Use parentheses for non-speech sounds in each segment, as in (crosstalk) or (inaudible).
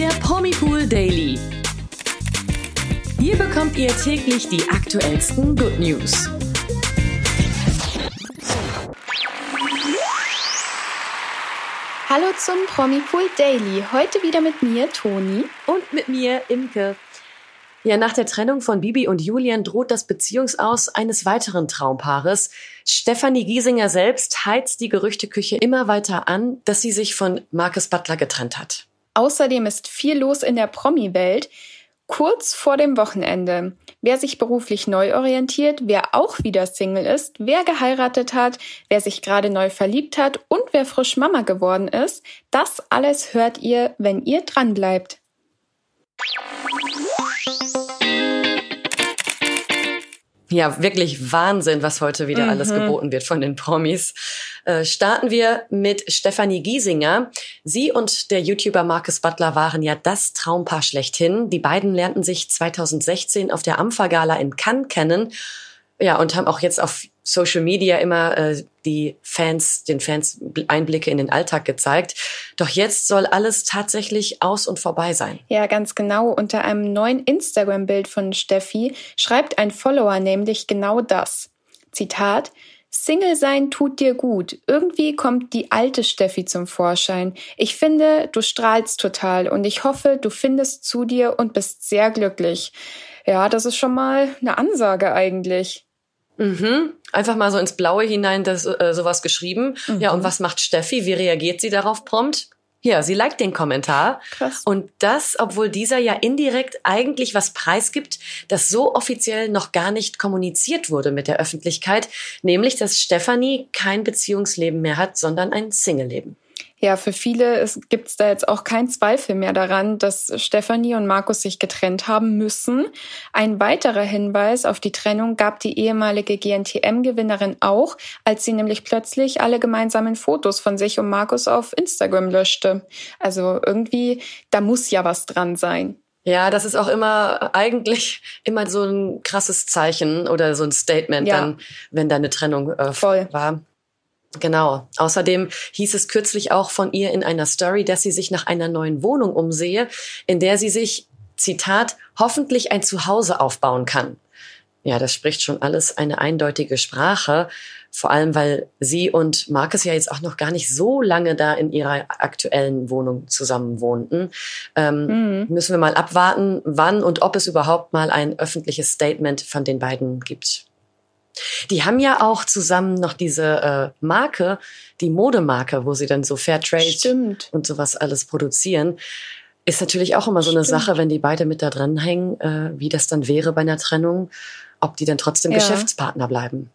der Promipool Daily. Hier bekommt ihr täglich die aktuellsten Good News. Hallo zum Promipool Daily. Heute wieder mit mir, Toni. Und mit mir, Imke. Ja, nach der Trennung von Bibi und Julian droht das Beziehungsaus eines weiteren Traumpaares. Stefanie Giesinger selbst heizt die Gerüchteküche immer weiter an, dass sie sich von Marcus Butler getrennt hat. Außerdem ist viel los in der Promi-Welt. Kurz vor dem Wochenende. Wer sich beruflich neu orientiert, wer auch wieder Single ist, wer geheiratet hat, wer sich gerade neu verliebt hat und wer frisch Mama geworden ist, das alles hört ihr, wenn ihr dran bleibt. Ja, wirklich Wahnsinn, was heute wieder mhm. alles geboten wird von den Promis. Äh, starten wir mit Stefanie Giesinger. Sie und der YouTuber Marcus Butler waren ja das Traumpaar schlechthin. Die beiden lernten sich 2016 auf der Ampha-Gala in Cannes kennen. Ja, und haben auch jetzt auf Social Media immer äh, die Fans, den Fans Einblicke in den Alltag gezeigt. Doch jetzt soll alles tatsächlich aus und vorbei sein. Ja, ganz genau. Unter einem neuen Instagram-Bild von Steffi schreibt ein Follower nämlich genau das. Zitat, Single sein tut dir gut. Irgendwie kommt die alte Steffi zum Vorschein. Ich finde, du strahlst total und ich hoffe, du findest zu dir und bist sehr glücklich. Ja, das ist schon mal eine Ansage eigentlich. Mhm. Einfach mal so ins Blaue hinein das, äh, sowas geschrieben. Mhm. Ja, und was macht Steffi? Wie reagiert sie darauf prompt? Ja, sie liked den Kommentar. Krass. Und das, obwohl dieser ja indirekt eigentlich was preisgibt, das so offiziell noch gar nicht kommuniziert wurde mit der Öffentlichkeit, nämlich, dass Stefanie kein Beziehungsleben mehr hat, sondern ein Single-Leben. Ja, für viele gibt es da jetzt auch keinen Zweifel mehr daran, dass Stefanie und Markus sich getrennt haben müssen. Ein weiterer Hinweis auf die Trennung gab die ehemalige GNTM-Gewinnerin auch, als sie nämlich plötzlich alle gemeinsamen Fotos von sich und Markus auf Instagram löschte. Also irgendwie, da muss ja was dran sein. Ja, das ist auch immer eigentlich immer so ein krasses Zeichen oder so ein Statement, ja. dann, wenn da eine Trennung äh, Voll. war. Genau. Außerdem hieß es kürzlich auch von ihr in einer Story, dass sie sich nach einer neuen Wohnung umsehe, in der sie sich, Zitat, hoffentlich ein Zuhause aufbauen kann. Ja, das spricht schon alles eine eindeutige Sprache. Vor allem, weil sie und Marcus ja jetzt auch noch gar nicht so lange da in ihrer aktuellen Wohnung zusammen wohnten. Ähm, mhm. Müssen wir mal abwarten, wann und ob es überhaupt mal ein öffentliches Statement von den beiden gibt. Die haben ja auch zusammen noch diese äh, Marke, die Modemarke, wo sie dann so Fairtrade Stimmt. und sowas alles produzieren. Ist natürlich auch immer so eine Stimmt. Sache, wenn die beide mit da dran hängen, äh, wie das dann wäre bei einer Trennung, ob die dann trotzdem ja. Geschäftspartner bleiben.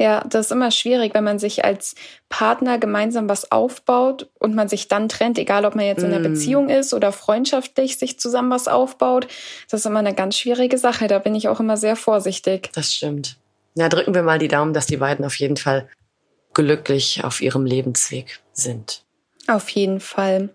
Ja, das ist immer schwierig, wenn man sich als Partner gemeinsam was aufbaut und man sich dann trennt, egal ob man jetzt in einer mm. Beziehung ist oder freundschaftlich sich zusammen was aufbaut. Das ist immer eine ganz schwierige Sache. Da bin ich auch immer sehr vorsichtig. Das stimmt. Na, drücken wir mal die Daumen, dass die beiden auf jeden Fall glücklich auf ihrem Lebensweg sind. Auf jeden Fall.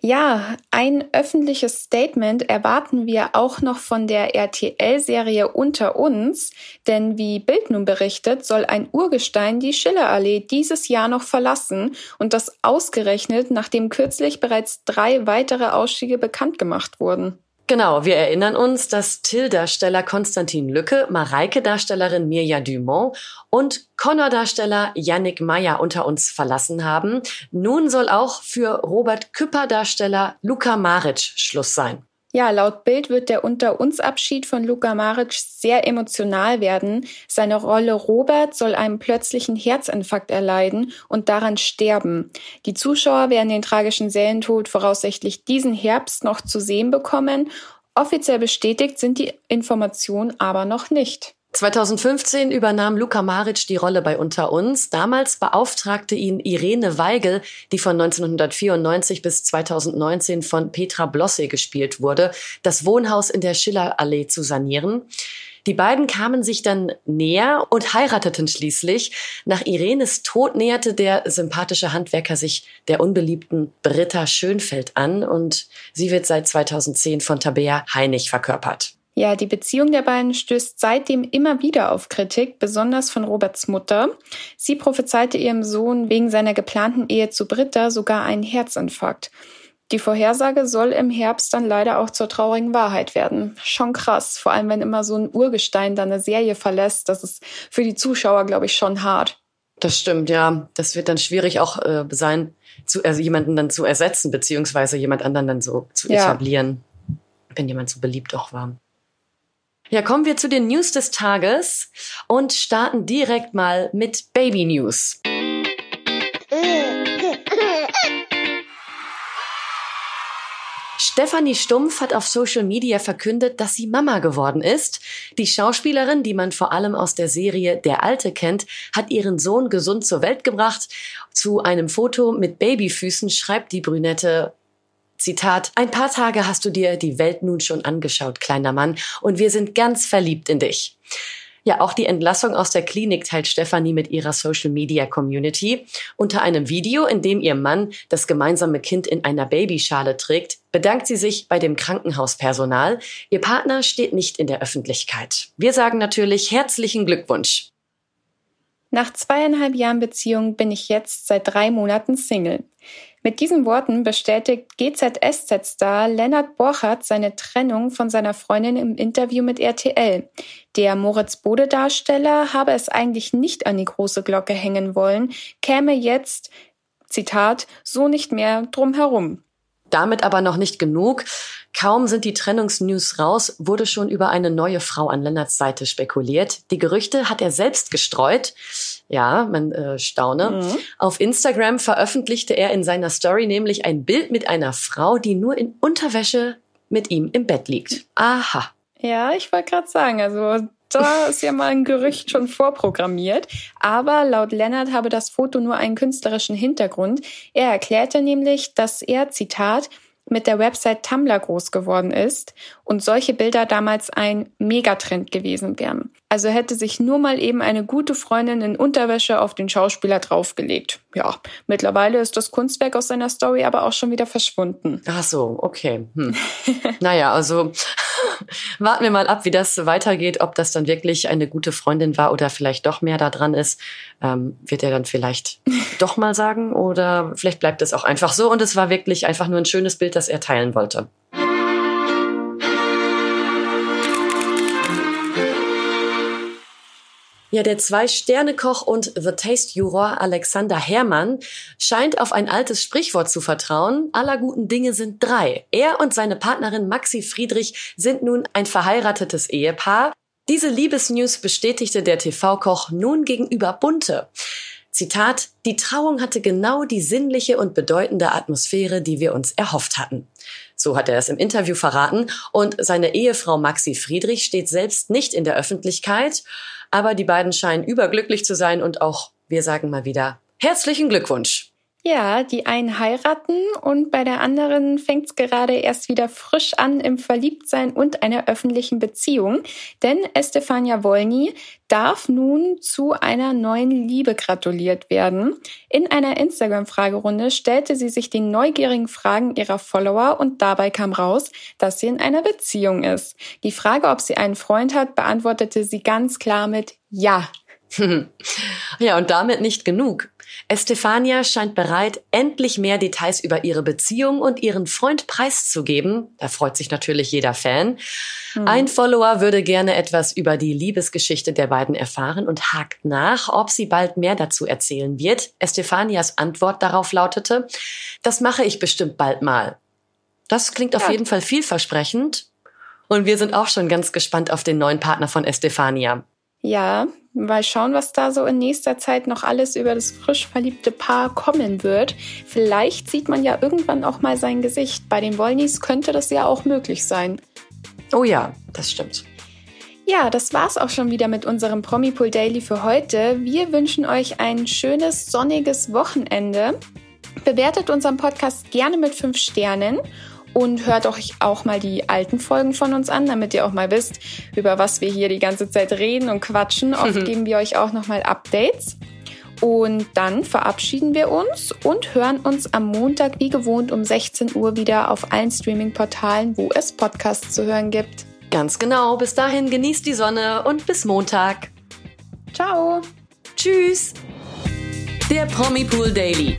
Ja, ein öffentliches Statement erwarten wir auch noch von der RTL-Serie Unter uns, denn wie Bild nun berichtet, soll ein Urgestein die Schillerallee dieses Jahr noch verlassen und das ausgerechnet, nachdem kürzlich bereits drei weitere Ausstiege bekannt gemacht wurden. Genau, wir erinnern uns, dass Till-Darsteller Konstantin Lücke, Mareike-Darstellerin Mirja Dumont und Connor-Darsteller Yannick Meyer unter uns verlassen haben. Nun soll auch für Robert Küpper-Darsteller Luka Maric Schluss sein. Ja, laut Bild wird der Unter uns Abschied von Luka Maric sehr emotional werden. Seine Rolle Robert soll einen plötzlichen Herzinfarkt erleiden und daran sterben. Die Zuschauer werden den tragischen Serientod voraussichtlich diesen Herbst noch zu sehen bekommen. Offiziell bestätigt sind die Informationen aber noch nicht. 2015 übernahm Luka Maric die Rolle bei Unter uns. Damals beauftragte ihn Irene Weigel, die von 1994 bis 2019 von Petra Blosse gespielt wurde, das Wohnhaus in der Schillerallee zu sanieren. Die beiden kamen sich dann näher und heirateten schließlich. Nach Irenes Tod näherte der sympathische Handwerker sich der unbeliebten Britta Schönfeld an und sie wird seit 2010 von Tabea Heinig verkörpert. Ja, die Beziehung der beiden stößt seitdem immer wieder auf Kritik, besonders von Roberts Mutter. Sie prophezeite ihrem Sohn wegen seiner geplanten Ehe zu Britta sogar einen Herzinfarkt. Die Vorhersage soll im Herbst dann leider auch zur traurigen Wahrheit werden. Schon krass, vor allem wenn immer so ein Urgestein dann eine Serie verlässt. Das ist für die Zuschauer, glaube ich, schon hart. Das stimmt, ja. Das wird dann schwierig auch äh, sein, zu, also jemanden dann zu ersetzen, beziehungsweise jemand anderen dann so zu ja. etablieren, wenn jemand so beliebt auch war. Ja, kommen wir zu den News des Tages und starten direkt mal mit Baby News. Stefanie Stumpf hat auf Social Media verkündet, dass sie Mama geworden ist. Die Schauspielerin, die man vor allem aus der Serie Der Alte kennt, hat ihren Sohn gesund zur Welt gebracht. Zu einem Foto mit Babyfüßen schreibt die Brünette Zitat, ein paar Tage hast du dir die Welt nun schon angeschaut, kleiner Mann, und wir sind ganz verliebt in dich. Ja, auch die Entlassung aus der Klinik teilt Stefanie mit ihrer Social Media Community. Unter einem Video, in dem ihr Mann das gemeinsame Kind in einer Babyschale trägt, bedankt sie sich bei dem Krankenhauspersonal. Ihr Partner steht nicht in der Öffentlichkeit. Wir sagen natürlich herzlichen Glückwunsch. Nach zweieinhalb Jahren Beziehung bin ich jetzt seit drei Monaten Single. Mit diesen Worten bestätigt GZSZ-Star Lennart Borchardt seine Trennung von seiner Freundin im Interview mit RTL. Der Moritz Bode-Darsteller habe es eigentlich nicht an die große Glocke hängen wollen, käme jetzt, Zitat, so nicht mehr drum herum. Damit aber noch nicht genug. Kaum sind die Trennungsnews raus, wurde schon über eine neue Frau an Lennarts Seite spekuliert. Die Gerüchte hat er selbst gestreut. Ja, man äh, staune. Mhm. Auf Instagram veröffentlichte er in seiner Story nämlich ein Bild mit einer Frau, die nur in Unterwäsche mit ihm im Bett liegt. Aha. Ja, ich wollte gerade sagen, also da (laughs) ist ja mal ein Gerücht schon vorprogrammiert. Aber laut Lennart habe das Foto nur einen künstlerischen Hintergrund. Er erklärte nämlich, dass er, Zitat, mit der Website Tumblr groß geworden ist und solche Bilder damals ein Megatrend gewesen wären. Also hätte sich nur mal eben eine gute Freundin in Unterwäsche auf den Schauspieler draufgelegt. Ja, mittlerweile ist das Kunstwerk aus seiner Story aber auch schon wieder verschwunden. Ach so, okay. Hm. naja, also (laughs) warten wir mal ab, wie das weitergeht, ob das dann wirklich eine gute Freundin war oder vielleicht doch mehr da dran ist. Ähm, wird er dann vielleicht (laughs) doch mal sagen oder vielleicht bleibt es auch einfach so und es war wirklich einfach nur ein schönes Bild, das er teilen wollte. Ja, der Zwei-Sterne-Koch und The Taste-Juror Alexander Herrmann scheint auf ein altes Sprichwort zu vertrauen. Aller guten Dinge sind drei. Er und seine Partnerin Maxi Friedrich sind nun ein verheiratetes Ehepaar. Diese Liebesnews bestätigte der TV-Koch nun gegenüber Bunte. Zitat, die Trauung hatte genau die sinnliche und bedeutende Atmosphäre, die wir uns erhofft hatten. So hat er es im Interview verraten. Und seine Ehefrau Maxi Friedrich steht selbst nicht in der Öffentlichkeit. Aber die beiden scheinen überglücklich zu sein und auch, wir sagen mal wieder, herzlichen Glückwunsch. Ja, die einen heiraten und bei der anderen fängt's gerade erst wieder frisch an im Verliebtsein und einer öffentlichen Beziehung. Denn Estefania Wolny darf nun zu einer neuen Liebe gratuliert werden. In einer Instagram-Fragerunde stellte sie sich den neugierigen Fragen ihrer Follower und dabei kam raus, dass sie in einer Beziehung ist. Die Frage, ob sie einen Freund hat, beantwortete sie ganz klar mit Ja. (laughs) ja, und damit nicht genug. Estefania scheint bereit, endlich mehr Details über ihre Beziehung und ihren Freund preiszugeben. Da freut sich natürlich jeder Fan. Hm. Ein Follower würde gerne etwas über die Liebesgeschichte der beiden erfahren und hakt nach, ob sie bald mehr dazu erzählen wird. Estefanias Antwort darauf lautete, das mache ich bestimmt bald mal. Das klingt auf ja. jeden Fall vielversprechend. Und wir sind auch schon ganz gespannt auf den neuen Partner von Estefania. Ja, Mal schauen, was da so in nächster Zeit noch alles über das frisch verliebte Paar kommen wird. Vielleicht sieht man ja irgendwann auch mal sein Gesicht. Bei den Wollnys könnte das ja auch möglich sein. Oh ja, das stimmt. Ja, das war's auch schon wieder mit unserem Promipool Daily für heute. Wir wünschen euch ein schönes, sonniges Wochenende. Bewertet unseren Podcast gerne mit fünf Sternen und hört euch auch mal die alten Folgen von uns an, damit ihr auch mal wisst, über was wir hier die ganze Zeit reden und quatschen. Oft geben wir euch auch nochmal Updates. Und dann verabschieden wir uns und hören uns am Montag wie gewohnt um 16 Uhr wieder auf allen Streaming-Portalen, wo es Podcasts zu hören gibt. Ganz genau. Bis dahin genießt die Sonne und bis Montag. Ciao. Tschüss. Der Promi Pool Daily